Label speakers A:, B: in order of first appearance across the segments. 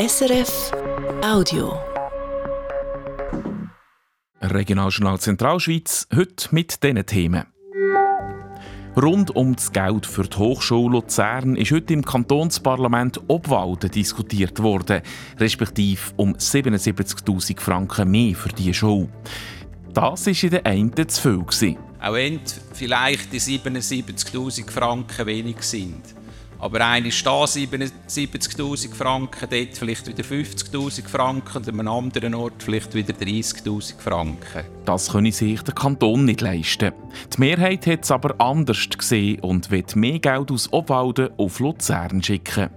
A: SRF Audio.
B: Regionaljournal Zentralschweiz, heute mit diesen Themen. Rund um das Geld für die Hochschule Luzern ist heute im Kantonsparlament Obwalden diskutiert worden, respektive um 77.000 Franken mehr für diese Schule. Das war in der einen zu viel. Gewesen.
C: Auch wenn vielleicht die 77.000 Franken wenig sind. Aber ist da 77.000 Franken, dort vielleicht wieder 50.000 Franken und an einem anderen Ort vielleicht wieder 30.000 Franken.
B: Das könne sich der Kanton nicht leisten. Die Mehrheit hat es aber anders gesehen und will mehr Geld aus Obwalden auf Luzern schicken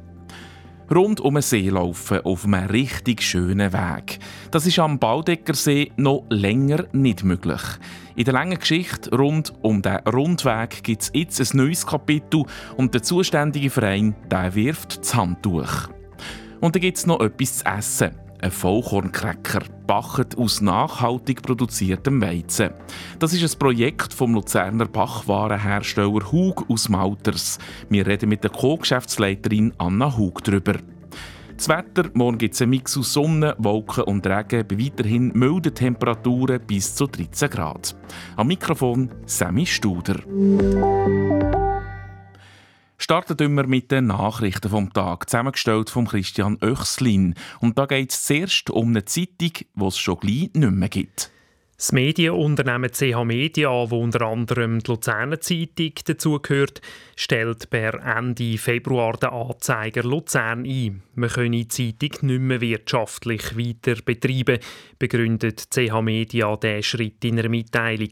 B: rund um den See laufen auf einem richtig schönen Weg. Das ist am Baudeckersee noch länger nicht möglich. In der langen Geschichte rund um den Rundweg gibt es jetzt ein neues Kapitel und der zuständige Verein der wirft das Handtuch. Und dann gibt es noch etwas zu essen. Ein Vollkorncracker, bachet aus nachhaltig produziertem Weizen. Das ist ein Projekt vom Luzerner Bachwarenhersteller Hug aus Malters. Wir reden mit der Co-Geschäftsleiterin Anna Hug darüber. Das Wetter, morgen gibt es einen Mix aus Sonne, Wolken und Regen bei weiterhin milden Temperaturen bis zu 13 Grad. Am Mikrofon Sammy Studer. Starten wir mit den Nachrichten vom Tag, zusammengestellt von Christian Oechslin. Und da geht es zuerst um eine Zeitung, die es schon gleich nicht mehr gibt.
D: Das Medienunternehmen CH Media, wo unter anderem die Luzerner Zeitung dazugehört, stellt per Ende Februar den Anzeiger Luzern ein. Man könne die Zeitung nicht mehr wirtschaftlich weiter betreiben, begründet CH Media diesen Schritt in einer Mitteilung.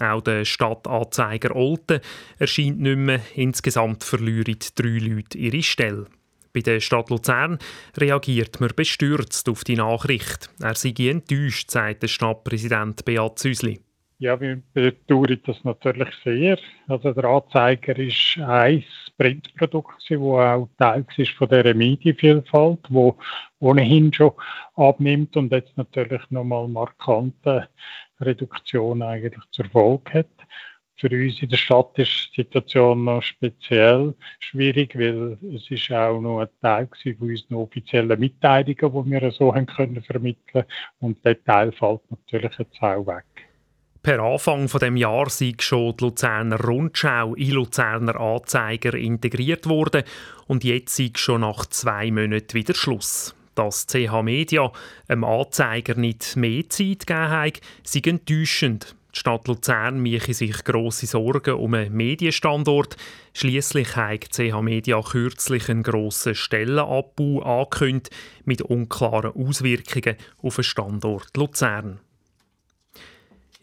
D: Auch der Stadtanzeiger Olten erscheint nicht mehr. Insgesamt verlieren drei Leute ihre Stelle. Bei der Stadt Luzern reagiert man bestürzt auf die Nachricht. Er sei enttäuscht, sagt der Stadtpräsident Beat Züsli.
E: Ja, wir bedauern das natürlich sehr. Also der Anzeiger ist ein Printprodukt, das auch Teil ist von dieser Medienvielfalt, wo ohnehin schon abnimmt und jetzt natürlich nochmal markante Reduktion eigentlich zur Folge hat. Für uns in der Stadt ist die Situation noch speziell schwierig, weil es ist auch noch ein Teil von unseren offiziellen Mitteilungen, die wir so haben können vermitteln und der Teil fällt natürlich jetzt auch weg.
D: Per Anfang von dem Jahr sei schon die Luzerner Rundschau in Luzerner Anzeiger integriert worden und jetzt sei schon nach zwei Monaten wieder Schluss. Dass CH Media einem Anzeiger nicht mehr Zeit gegeben hat, sei enttäuschend. Die Stadt Luzern mache sich grosse Sorgen um einen Medienstandort. Schließlich hat CH Media kürzlich einen grossen Stellenabbau angekündigt mit unklaren Auswirkungen auf den Standort Luzern.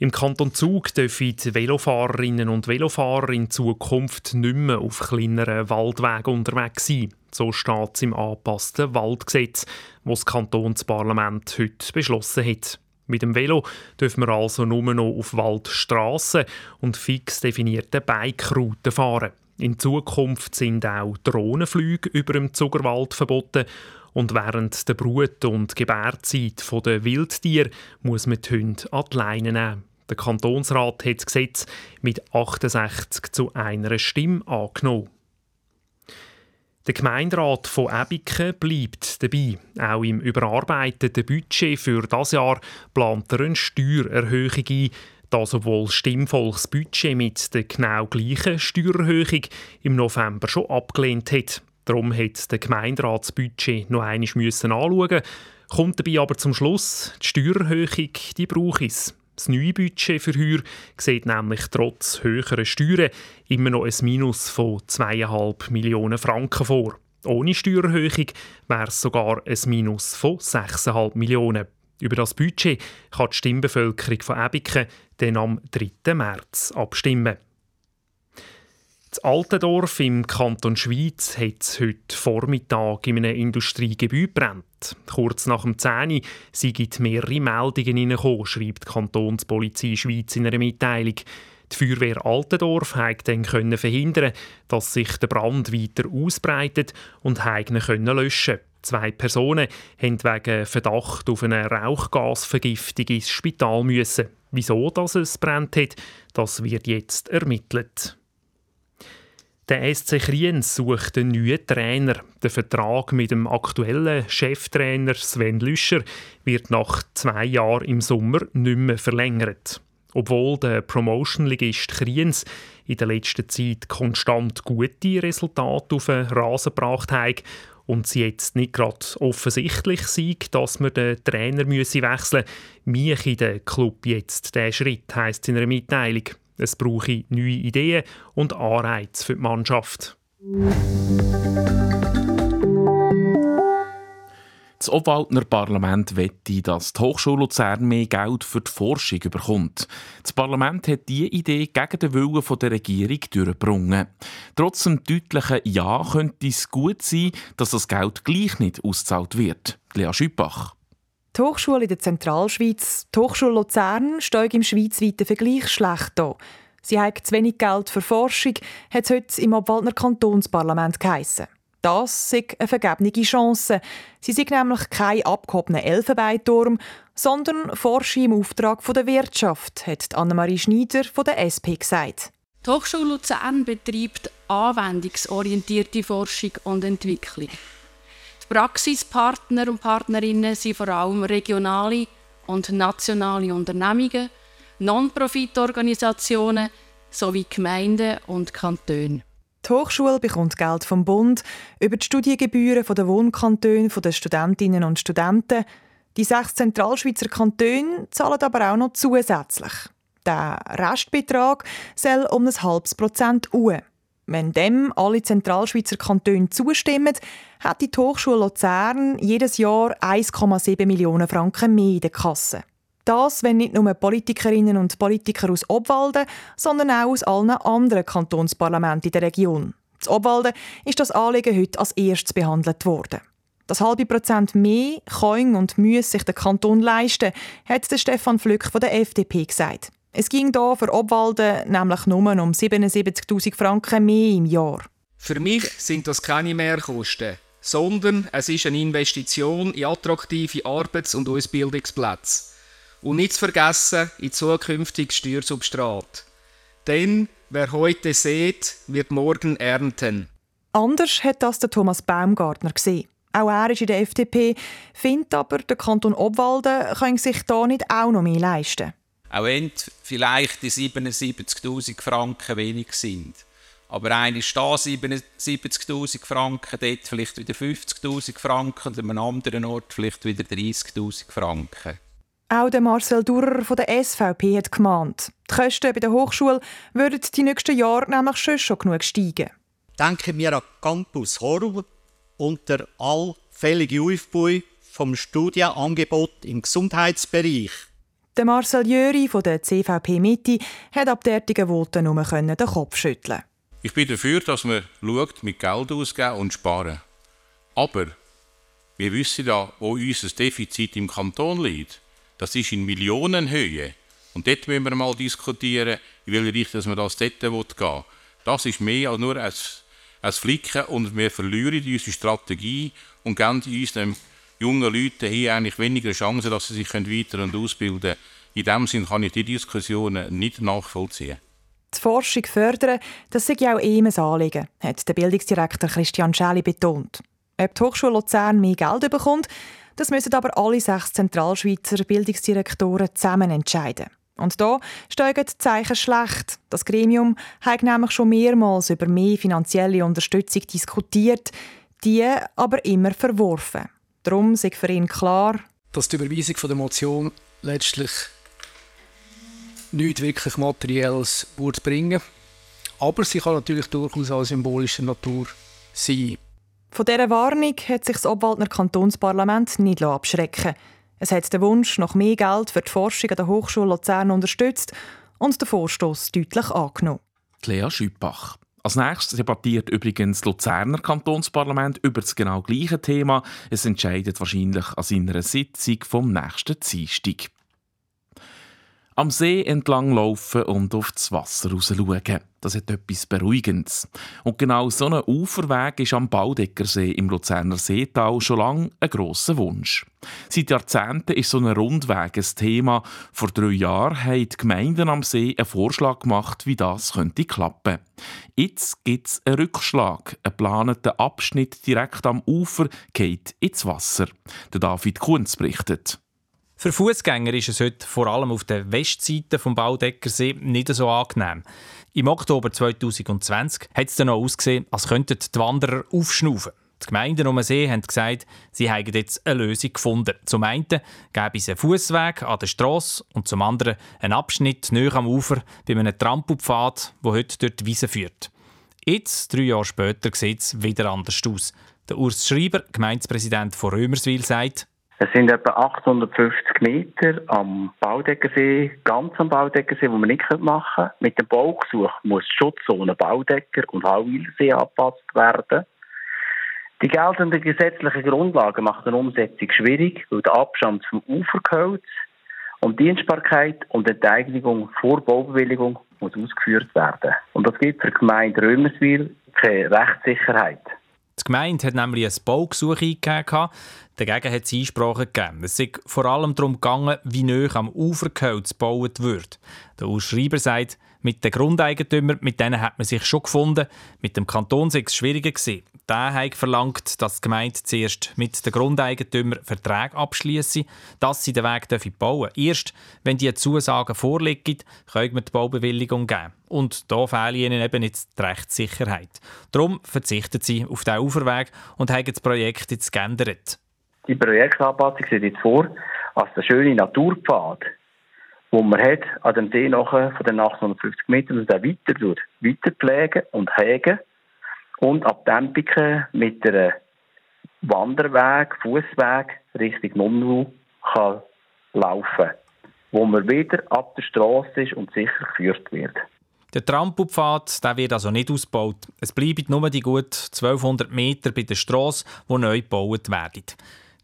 D: Im Kanton Zug dürfen die Velofahrerinnen und Velofahrer in Zukunft nicht mehr auf kleineren Waldwegen unterwegs sein. So steht es im angepassten Waldgesetz, das das Kantonsparlament heute beschlossen hat. Mit dem Velo dürfen wir also nur noch auf Waldstraßen und fix definierten Bike-Routen fahren. In Zukunft sind auch Drohnenflüge über dem Zuckerwald verboten und während der Brut- und Gebärzeit der Wildtiere muss man die Hunde an die Leine nehmen. Der Kantonsrat hat das Gesetz mit 68 zu einer Stimme angenommen. Der Gemeinderat von Ebiken bleibt dabei. Auch im überarbeiteten Budget für das Jahr plant er eine Steuererhöhung ein, das obwohl Stimmvolks Budget mit der genau gleichen Steuererhöhung im November schon abgelehnt hat. Darum hat der Gemeinderat das Budget noch einmal anschauen kommt dabei aber zum Schluss, die Steuererhöhung, die braucht es. Das neue Budget für Heuer sieht nämlich trotz höherer Steuern immer noch ein Minus von 2,5 Millionen Franken vor. Ohne Steuererhöhung wäre es sogar ein Minus von 6,5 Millionen. Über das Budget kann die Stimmbevölkerung von Ebiken dann am 3. März abstimmen. Das Altendorf im Kanton Schweiz hat heute Vormittag in einem Industriegebiet brennt. Kurz nach dem 10 Uhr sind mehrere Meldungen hineingekommen, schreibt die Kantonspolizei Schweiz in einer Mitteilung. Die Feuerwehr Altendorf konnte dann verhindern, dass sich der Brand weiter ausbreitet und können löschen. Zwei Personen mussten wegen Verdacht auf eine Rauchgasvergiftung ins Spital müssen. Wieso das es brennt hat, das wird jetzt ermittelt. Der SC Kriens sucht einen neuen Trainer. Der Vertrag mit dem aktuellen Cheftrainer Sven Lüscher wird nach zwei Jahren im Sommer nicht mehr verlängert. Obwohl der Promotion-Ligist Kriens in der letzten Zeit konstant gute Resultate auf den Rasen gebracht hat und sie jetzt nicht gerade offensichtlich sind, dass man den Trainer wechseln müsse, mich der Club jetzt der Schritt, heisst in einer Mitteilung. Es brauche neue Ideen und Anreize für die Mannschaft.
B: Das Obwaldner Parlament wette, dass die Hochschule Luzern mehr Geld für die Forschung bekommt. Das Parlament hat diese Idee gegen den Willen der Regierung durchgebracht. Trotz dem deutlichen Ja könnte es gut sein, dass das Geld gleich nicht ausgezahlt wird. Lea Schüppach.
F: Die Hochschule in der Zentralschweiz, die Hochschule Luzern, steht im schweizweiten Vergleich schlecht da. Sie hat zu wenig Geld für Forschung, hat es heute im Obwaldner Kantonsparlament geheissen. Das ist eine vergebene Chance. Sie sind nämlich kein abgehobener Elfenbeinturm, sondern Forschung im Auftrag der Wirtschaft, hat Annemarie Schneider von der SP gesagt.
G: Die Hochschule Luzern betreibt anwendungsorientierte Forschung und Entwicklung. Praxispartner und Partnerinnen sind vor allem regionale und nationale Unternehmungen, Non-Profit-Organisationen sowie Gemeinden und Kantone.
F: Die Hochschule bekommt Geld vom Bund über die Studiengebühren der Wohnkantone der Studentinnen und Studenten. Die sechs Zentralschweizer Kantone zahlen aber auch noch zusätzlich. Der Restbetrag soll um ein halbes Prozent uhr. Wenn dem alle Zentralschweizer Kantone zustimmen, hat die Hochschule Luzern jedes Jahr 1,7 Millionen Franken mehr in der Kasse. Das, wenn nicht nur Politikerinnen und Politiker aus Obwalden, sondern auch aus allen anderen Kantonsparlamenten in der Region. Das Obwalden ist das Anliegen heute als erstes behandelt worden. Das halbe Prozent mehr kann und muss sich der Kanton leisten, hat Stefan Flück von der FDP gesagt. Es ging da für Obwalden nämlich nur um 77.000 Franken mehr im Jahr.
H: Für mich sind das keine Mehrkosten, sondern es ist eine Investition in attraktive Arbeits- und Ausbildungsplätze. Und nicht zu vergessen in zukünftiges Steuersubstrat. Denn wer heute sät, wird morgen ernten.
F: Anders hat das der Thomas Baumgartner gesehen. Auch er ist in der FDP, findet aber, der Kanton Obwalden kann sich da nicht auch noch mehr leisten.
C: Auch wenn vielleicht die 77'000 Franken wenig sind. Aber einer ist da 77'000 Franken, dort vielleicht wieder 50'000 Franken und an einem anderen Ort vielleicht wieder 30'000 Franken.
F: Auch der Marcel Durrer von der SVP hat gemahnt, die Kosten bei der Hochschule würden die nächsten Jahre nämlich schon, schon genug steigen.
I: Denken wir an Campus Horror und der allfällige Aufbau vom Studienangebot im Gesundheitsbereich.
F: Der Marcel Jöri von der CVP Mitte hat ab derartigen Voten nur den Kopf schütteln.
J: Ich bin dafür, dass man schaut, mit Geld ausgeben und sparen. Aber wir wissen ja, wo unser Defizit im Kanton liegt. Das ist in Millionenhöhe. Und dort müssen wir mal diskutieren, in welche Richtung man das dort gehen will. Das ist mehr als nur ein, ein Flicken und wir verlieren unsere Strategie und geben unseren jungen Leuten hier eigentlich weniger Chancen, dass sie sich weiter und ausbilden können. In diesem Sinne kann ich die Diskussionen nicht nachvollziehen.
F: Die Forschung fördern, das sei auch ihm ein Anliegen, hat der Bildungsdirektor Christian Schäli betont. Ob die Hochschule Luzern mehr Geld bekommt, das müssen aber alle sechs Zentralschweizer Bildungsdirektoren zusammen entscheiden. Und da steigen die Zeichen schlecht. Das Gremium hat nämlich schon mehrmals über mehr finanzielle Unterstützung diskutiert, die aber immer verworfen. Darum ist für ihn klar,
K: dass die Überweisung der Motion letztlich nichts wirklich Materielles bringen Aber sie kann natürlich durchaus auch symbolischer Natur sein.
F: Von dieser Warnung hat sich das Obwaldner Kantonsparlament nicht abschrecken Es hat den Wunsch nach mehr Geld für die Forschung an der Hochschule Luzern unterstützt und den Vorstoß deutlich angenommen.
B: Lea Schüppach. Als nächstes debattiert übrigens das Luzerner Kantonsparlament über das genau gleiche Thema. Es entscheidet wahrscheinlich an seiner Sitzung vom nächsten Dienstag. Am See entlang laufen und auf das Wasser raus schauen. Das hat etwas Beruhigendes. Und genau so ein Uferweg ist am Baudeckersee im Luzerner Seetal schon lange ein grosser Wunsch. Seit Jahrzehnten ist so ein Rundweg ein Thema. Vor drei Jahren haben die Gemeinden am See einen Vorschlag gemacht, wie das könnte klappen. Jetzt gibt es einen Rückschlag. Ein geplanter Abschnitt direkt am Ufer geht ins Wasser. Der David Kunz berichtet.
L: Für Fußgänger ist es heute vor allem auf der Westseite vom Baudeckersee nicht so angenehm. Im Oktober 2020 hat es dann noch ausgesehen, als könnten die Wanderer aufschnaufen. Die Gemeinden um den See haben gesagt, sie hätten jetzt eine Lösung gefunden. Zum einen gäbe es einen Fußweg an der Strasse und zum anderen einen Abschnitt näher am Ufer bei einem Trampelpfad, der heute durch die Wiese führt. Jetzt, drei Jahre später, sieht es wieder anders aus. Der Urs Schreiber, Gemeindepräsident von Römerswil, sagt,
M: es sind etwa 850 Meter am Baudeckersee, ganz am Baudeckersee, wo man nicht machen können. Mit dem Baugesuch muss Schutzzone Baudecker und Hauwilersee angepasst werden. Die geltenden gesetzlichen Grundlagen machen eine Umsetzung schwierig, weil der Abstand vom Ufer gehört und Dienstbarkeit und Enteignung vor Baubewilligung muss ausgeführt werden. Und das gibt für die Gemeinde Römerswil keine Rechtssicherheit.
L: Die Gemeinde hat nämlich ein Baugesuch eingegeben. Dagegen hat es Einsprachen gegeben. Es ist vor allem darum gegangen, wie nah am Ufer gebaut wird. Der Ausschreiber sagt, mit den Grundeigentümern, mit denen hat man sich schon gefunden. Mit dem Kanton sei es schwieriger gewesen. Der hat verlangt, dass die Gemeinde zuerst mit den Grundeigentümern Verträge abschließe, dass sie den Weg bauen dürfen. Erst wenn diese Zusagen vorliegen, können wir die Baubewilligung geben. Und da fehlt ihnen eben jetzt die Rechtssicherheit. Darum verzichten sie auf diesen Uferweg und haben das Projekt jetzt geändert.
M: Die Projektanpassung sieht jetzt vor, als der schöne Naturpfad wo man hat an dem See nachher von den 850 Metern und dann weiter durch, weiter pflegen und hegen und ab Dempiken mit einem Wanderweg, Fußweg Richtung Nunnu kann laufen, wo man wieder ab der Straße ist und sicher geführt wird.
L: Der Trampelpfad der wird also nicht ausgebaut. Es bleiben nur die gut 1200 Meter bei der Straße, die neu gebaut werden.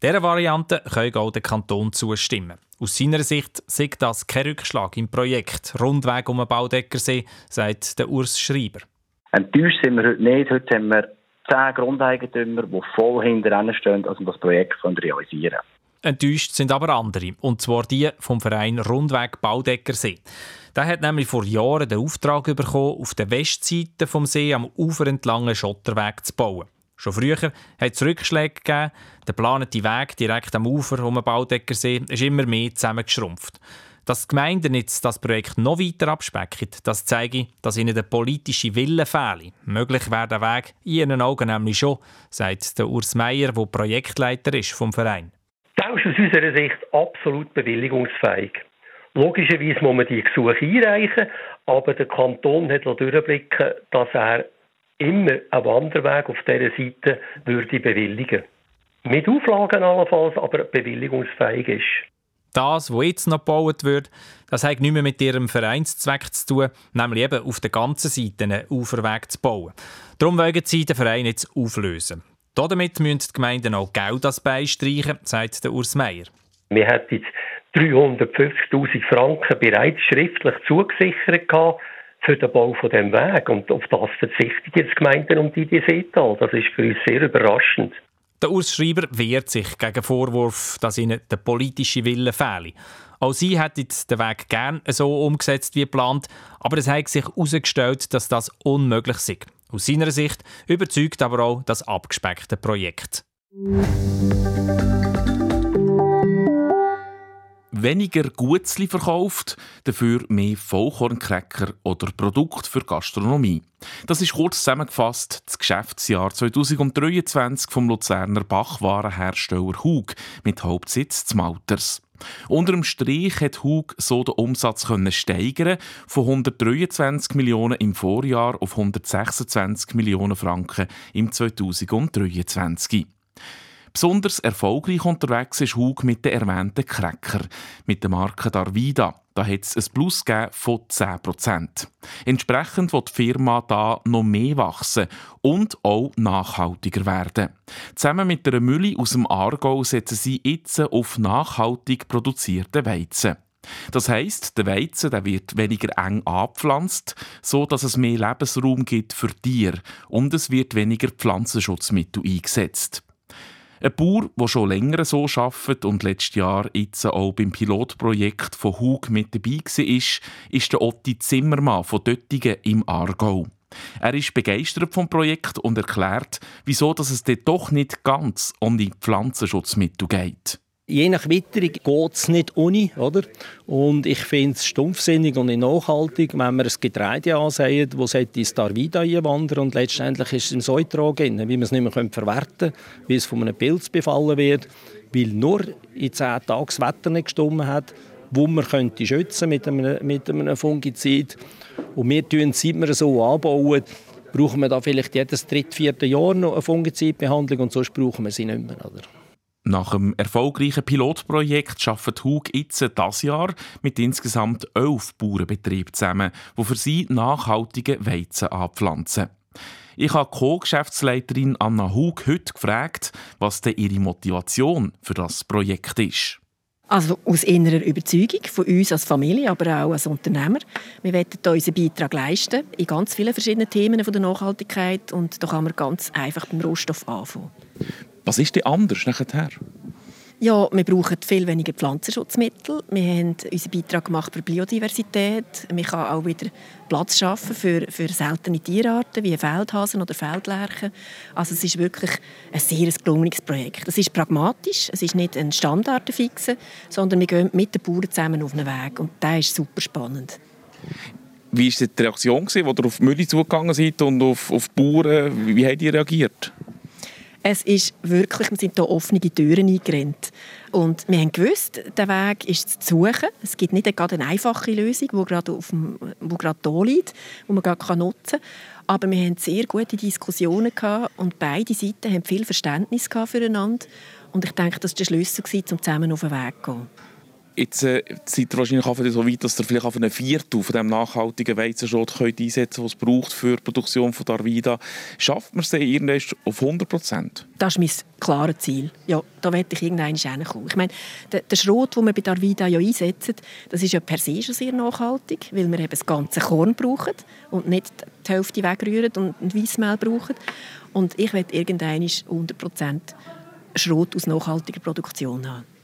L: Dieser Variante können auch der Kanton zustimmen. Aus seiner Sicht sieht das kein Rückschlag im Projekt Rundweg um den Baudeckersee, sagt der Urs Schreiber.
M: Enttäuscht sind wir heute nicht. Heute haben wir zehn Grundeigentümer, die voll hinter stehen, also das Projekt realisieren können.
L: Enttäuscht sind aber andere, und zwar die vom Verein Rundweg Baudeckersee. Der hat nämlich vor Jahren den Auftrag bekommen, auf der Westseite vom See am Ufer entlang einen Schotterweg zu bauen. Schon früher hat es Rückschläge gegeben. Der geplante Weg direkt am Ufer um den Baudeckersee ist immer mehr zusammengeschrumpft. Dass die Gemeinden jetzt das Projekt noch weiter abspecken, das zeige, dass ihnen der politische Wille fehle. Möglich wäre der Weg in ihren Augen nämlich schon, sagt der Urs Meier, der Projektleiter ist vom Verein.
N: Das ist aus unserer Sicht absolut bewilligungsfähig. Logischerweise muss man die Gesuche einreichen, aber der Kanton hat durchblicken, dass er immer einen Wanderweg auf dieser Seite würde bewilligen. Mit Auflagen allenfalls, aber bewilligungsfähig ist.
L: Das, was jetzt noch gebaut wird, das hat nicht mehr mit ihrem Vereinszweck zu tun, nämlich eben auf der ganzen Seite einen Uferweg zu bauen. Darum wollen sie den Verein jetzt auflösen. Damit müssen die Gemeinden auch Geld als beistreichen, sagt der Urs Meier.
N: Wir hätten 350.000 Franken bereits schriftlich zugesichert gehabt für den Bau von dem Weg. Und auf das verzichtet jetzt Gemeinden um die Seetal. Das ist für uns sehr überraschend.
L: Der Urs Schreiber wehrt sich gegen den Vorwurf, dass ihnen der politische Wille fehle. Auch sie hätten den Weg gern so umgesetzt wie geplant, aber es hat sich herausgestellt, dass das unmöglich ist. Aus seiner Sicht überzeugt aber auch das abgespeckte Projekt.
B: Weniger Gutzli verkauft, dafür mehr Vollkornkräcker oder Produkte für Gastronomie. Das ist kurz zusammengefasst das Geschäftsjahr 2023 vom Luzerner Bachwarenhersteller Hug mit Hauptsitz zu Malters. Unter dem Strich hat Hug so den Umsatz können steigern von 123 Millionen im Vorjahr auf 126 Millionen Franken im 2023. Besonders erfolgreich unterwegs ist Hug mit den erwähnten Cracker, mit der Marke Darvida. Da hat es ein Plus von 10%. Entsprechend wird die Firma da noch mehr wachsen und auch nachhaltiger werden. Zusammen mit einer Mülle aus dem Aargau setzen sie jetzt auf nachhaltig produzierte Weizen. Das heisst, der Weizen der wird weniger eng angepflanzt, so dass es mehr Lebensraum gibt für Tiere und es wird weniger Pflanzenschutzmittel eingesetzt. Ein Bauer, der schon länger so arbeitet und letztes Jahr jetzt auch beim Pilotprojekt von Hug mit dabei war, ist, der Otti Zimmermann von Döttingen im Aargau. Er ist begeistert vom Projekt und erklärt, wieso dass es dort doch nicht ganz um die Pflanzenschutzmittel geht
O: je nach Witterung geht es nicht ohne. Oder? Und ich finde es stumpfsinnig und nicht nachhaltig, wenn wir ein Getreide ansehen, das ins Darvida einwandern und letztendlich ist es im Säutrag drin, wie man es nicht mehr verwerten kann, wie es von einem Pilz befallen wird, weil nur in zehn Tagen das Wetter nicht gestimmt hat, wo man könnte schützen mit einem, mit einem Fungizid. Und wir tun, seit wir so anbauen, brauchen wir da vielleicht jedes dritte, vierte Jahr noch eine Fungizidbehandlung und sonst brauchen wir sie nicht mehr. Oder?
B: Nach dem erfolgreichen Pilotprojekt arbeitet Hug jetzt dieses Jahr mit insgesamt elf Bauernbetrieben zusammen, die für sie nachhaltige Weizen anpflanzen. Ich habe Co-Geschäftsleiterin Anna Hug heute gefragt, was denn ihre Motivation für das Projekt ist.
P: Also aus innerer Überzeugung von uns als Familie, aber auch als Unternehmer. Wir wollen unseren Beitrag leisten in ganz vielen verschiedenen Themen der Nachhaltigkeit und da kann man ganz einfach beim Rohstoff anfangen.
B: Was ist denn anders nachher?
P: Ja, wir brauchen viel weniger Pflanzenschutzmittel. Wir haben unseren Beitrag gemacht für Biodiversität. Man kann auch wieder Platz schaffen für, für seltene Tierarten wie Feldhasen oder Feldlerchen. Also es ist wirklich ein sehr gelungenes Projekt. Es ist pragmatisch, es ist nicht ein Standardfixen, sondern wir gehen mit den Bauern zusammen auf einen Weg und das ist super spannend.
B: Wie war die Reaktion, als ihr auf Mühle zugegangen seid und auf, auf die Bauern? Wie haben die reagiert?
P: Es ist wirklich, wir sind hier offene Türen eingerannt. Und wir haben gewusst, der Weg ist zu suchen. Es gibt nicht gerade eine einfache Lösung, die gerade, auf dem, wo gerade hier liegt, die man gerade nutzen kann. Aber wir hatten sehr gute Diskussionen gehabt und beide Seiten haben viel Verständnis füreinander. Und ich denke, das war der Schlüssel, um zusammen auf den Weg zu gehen.
B: Jetzt äh, seid ihr wahrscheinlich so weit, dass ihr vielleicht auf einen Viertel von dem nachhaltigen Weizenschrot könnt einsetzen könnt, was es braucht für die Produktion von Darvida. Schafft man es denn irgendwann auf 100 Prozent?
P: Das ist mein klares Ziel. Ja, da werde ich irgendwann hinkommen. Ich meine, der, der Schrot, den wir bei Darvida ja einsetzen, das ist ja per se schon sehr nachhaltig, weil wir eben das ganze Korn brauchen und nicht die Hälfte wegrühren und Weissmehl brauchen. Und ich werde irgendwann 100 Prozent Schrot aus nachhaltiger Produktion haben.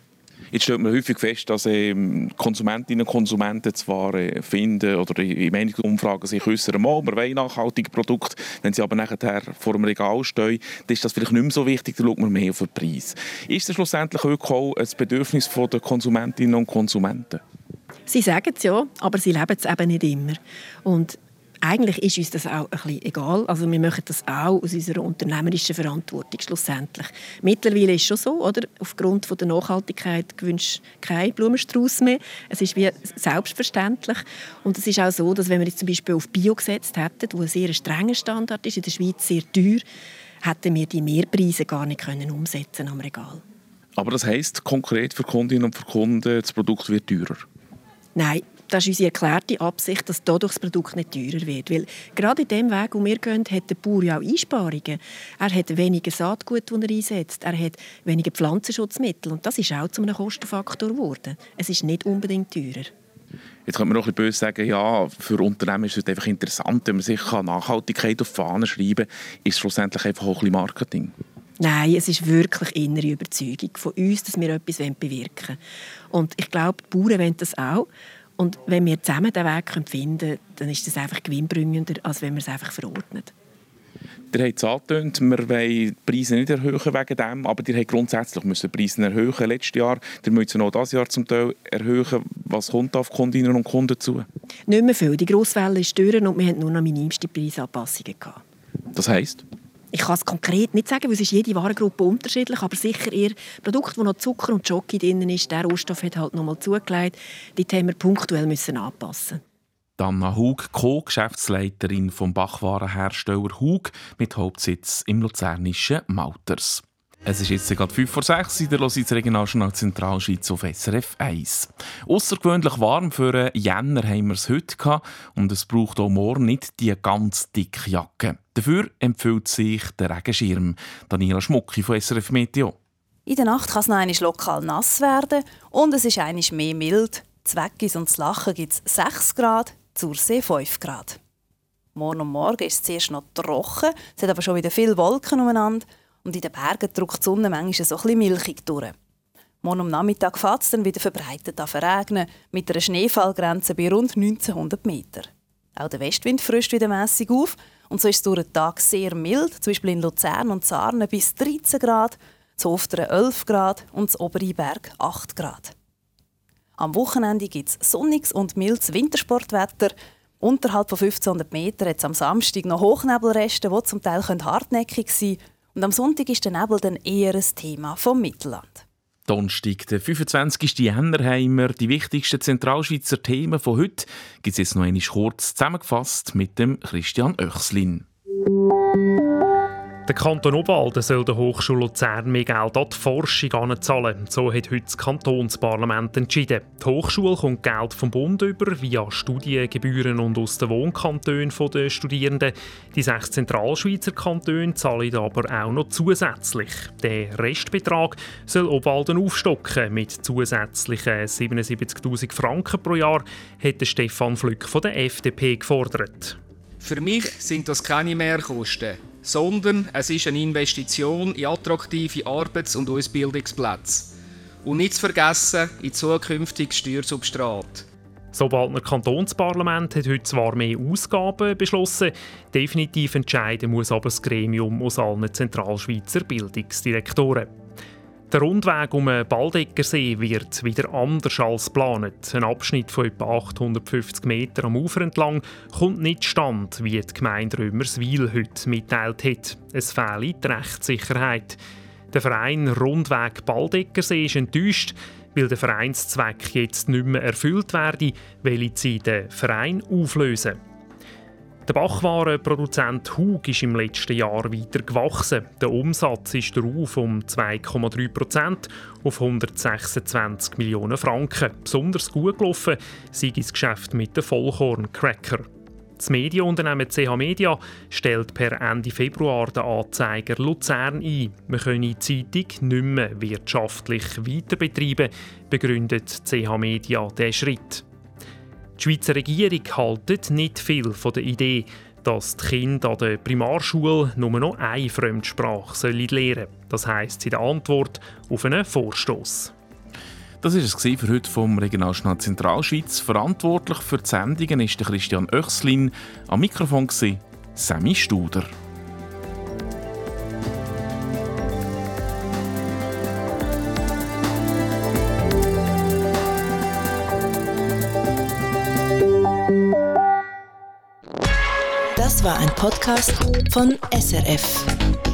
B: Jetzt stellt man häufig fest, dass ähm, Konsumentinnen und Konsumenten zwar äh, finden oder in Meinungsumfragen sich äußern, mal, wir wollen nachhaltige Produkte, wenn sie aber nachher vor dem Regal stehen, dann ist das vielleicht nicht mehr so wichtig, dann schaut man mehr auf den Preis. Ist das schlussendlich auch ein Bedürfnis der Konsumentinnen und Konsumenten?
P: Sie sagen es ja, aber sie leben es eben nicht immer. Und eigentlich ist uns das auch ein bisschen egal. Also wir machen das auch aus unserer unternehmerischen Verantwortung schlussendlich. Mittlerweile ist es schon so, oder? Aufgrund von der Nachhaltigkeit gewünscht kein Blumenstrauß mehr. Es ist wie selbstverständlich. Und es ist auch so, dass wenn wir jetzt zum Beispiel auf Bio gesetzt hätten, wo ein sehr strenger Standard ist, in der Schweiz sehr teuer, hätten wir die Mehrpreise gar nicht können umsetzen am Regal.
B: Aber das heißt konkret für Kundinnen und für Kunden, das Produkt wird teurer?
P: Nein, das ist unsere erklärte Absicht, dass dadurch das Produkt nicht teurer wird. Weil gerade in dem Weg, wo wir gehen, hat der Bauer ja auch Einsparungen. Er hat weniger Saatgut, das er einsetzt. Er hat weniger Pflanzenschutzmittel. Und das ist auch zu einem Kostenfaktor geworden. Es ist nicht unbedingt teurer.
B: Jetzt könnte man noch ein bisschen böse sagen, ja, für Unternehmen ist es einfach interessant, wenn man sich Nachhaltigkeit auf die Fahnen schreiben kann, ist es schlussendlich einfach auch ein bisschen Marketing.
P: Nein, es ist wirklich innere Überzeugung von uns, dass wir etwas bewirken wollen. Und ich glaube, die Bauern wollen das auch. Und wenn wir zusammen den Weg finden können, dann ist das einfach gewinnbringender, als wenn wir es einfach verordnet.
B: Ihr habt es angetönt, wir wollen die Preise nicht erhöhen wegen dem, aber ihr habt grundsätzlich müssen die Preise erhöhen letztes Jahr. Ihr müsst sie noch dieses Jahr zum Teil erhöhen. Was kommt auf Kundinnen und Kunden zu?
P: Nicht mehr viel. Die Grosswelle ist durch und wir hatten nur noch minimste Preisanpassungen. Gehabt.
B: Das heisst?
P: Ich kann es konkret nicht sagen, weil es ist jede Warengruppe unterschiedlich, aber sicher eher Produkte, wo noch Zucker und Jockey drin ist, der Rohstoff hat halt noch mal zugelegt. Die haben wir punktuell müssen anpassen.
B: Anna Hug, Co-Geschäftsleiterin vom Bachwarenhersteller Hug mit Hauptsitz im luzernischen Mauters. Es ist jetzt gerade 5 vor 6 Uhr, der Lositz Regionaljournal Zentralschweiz auf SRF 1. Außergewöhnlich warm für Jänner haben wir es heute gehabt und es braucht auch morgen nicht die ganz dicke Jacke. Dafür empfiehlt sich der Regenschirm. Daniela Schmucki von SRF Meteo.
Q: In der Nacht kann es noch einmal lokal nass werden und es ist einmal mehr mild. Zweckis und Lachen gibt es 6 Grad, zur See 5 Grad. Morgen und Morgen ist es zuerst noch trocken, es hat aber schon wieder viele Wolken umeinander und in den Bergen drückt die Sonne manchmal so ein milchig durch. Morgen am Nachmittag fährt es dann wieder verbreitet an verregnen, mit einer Schneefallgrenze bei rund 1900 Meter. Auch der Westwind frischt wieder mässig auf und so ist es durch den Tag sehr mild, zum Beispiel in Luzern und Sarnen bis 13 Grad, zu Ofteren 11 Grad und zu Obereiberg 8 Grad. Am Wochenende gibt es sonniges und mildes Wintersportwetter. Unterhalb von 1500 Metern hat es am Samstag noch Hochnebelreste, die zum Teil hartnäckig sein können. Und am Sonntag ist der Nebel dann eher ein Thema vom Mittelland.
B: Donnerstag, der 25. Jänner, haben wir die wichtigsten Zentralschweizer Themen von heute. Gibt es jetzt noch einmal kurz zusammengefasst mit dem Christian Oechslin.
D: Der Kanton Obwalden soll der Hochschule Luzern mehr Geld an die Forschung anzahlen. So hat heute das Kantonsparlament entschieden. Die Hochschule kommt Geld vom Bund über via Studiengebühren und aus den Wohnkantonen der Studierenden. Die sechs Zentralschweizer Kantone zahlen aber auch noch zusätzlich. Der Restbetrag soll Obwalden aufstocken mit zusätzlichen 77.000 Franken pro Jahr, hat Stefan Flück von der FDP gefordert.
H: Für mich sind das keine Mehrkosten sondern es ist eine Investition in attraktive Arbeits- und Ausbildungsplätze. Und nicht zu vergessen, in zukünftiges Steuersubstrat.
D: Sobald ein Kantonsparlament hat heute zwar mehr Ausgaben beschlossen, definitiv entscheiden muss aber das Gremium aus allen Zentralschweizer Bildungsdirektoren. Der Rundweg um den Baldeckersee wird wieder anders als geplant. Ein Abschnitt von etwa 850 Metern am Ufer entlang kommt nicht stand, wie die Gemeinde Römerswil heute mitteilt hat. Es fehle die Rechtssicherheit. Der Verein Rundweg Baldeckersee ist enttäuscht, weil der Vereinszweck jetzt nicht mehr erfüllt werde, weil sie den Verein auflösen. Der Bachwarenproduzent Hug ist im letzten Jahr weiter gewachsen. Der Umsatz ist darauf um 2,3 Prozent auf 126 Millionen Franken. Besonders gut gelaufen sei das Geschäft mit den Vollkorn-Cracker. Das Medienunternehmen CH Media stellt per Ende Februar den Anzeiger Luzern ein. Man könne die Zeitung nicht mehr wirtschaftlich weiter betreiben, begründet CH Media diesen Schritt. Die Schweizer Regierung hält nicht viel von der Idee, dass die Kinder an der Primarschule nur noch eine Fremdsprache lernen sollen. Das heisst in der Antwort auf einen Vorstoß.
B: Das war es für heute vom Regionaljournal Zentralschweiz. Verantwortlich für die Sendungen ist Christian Oechslin. Am Mikrofon war Sammy Studer.
A: Podcast von SRF.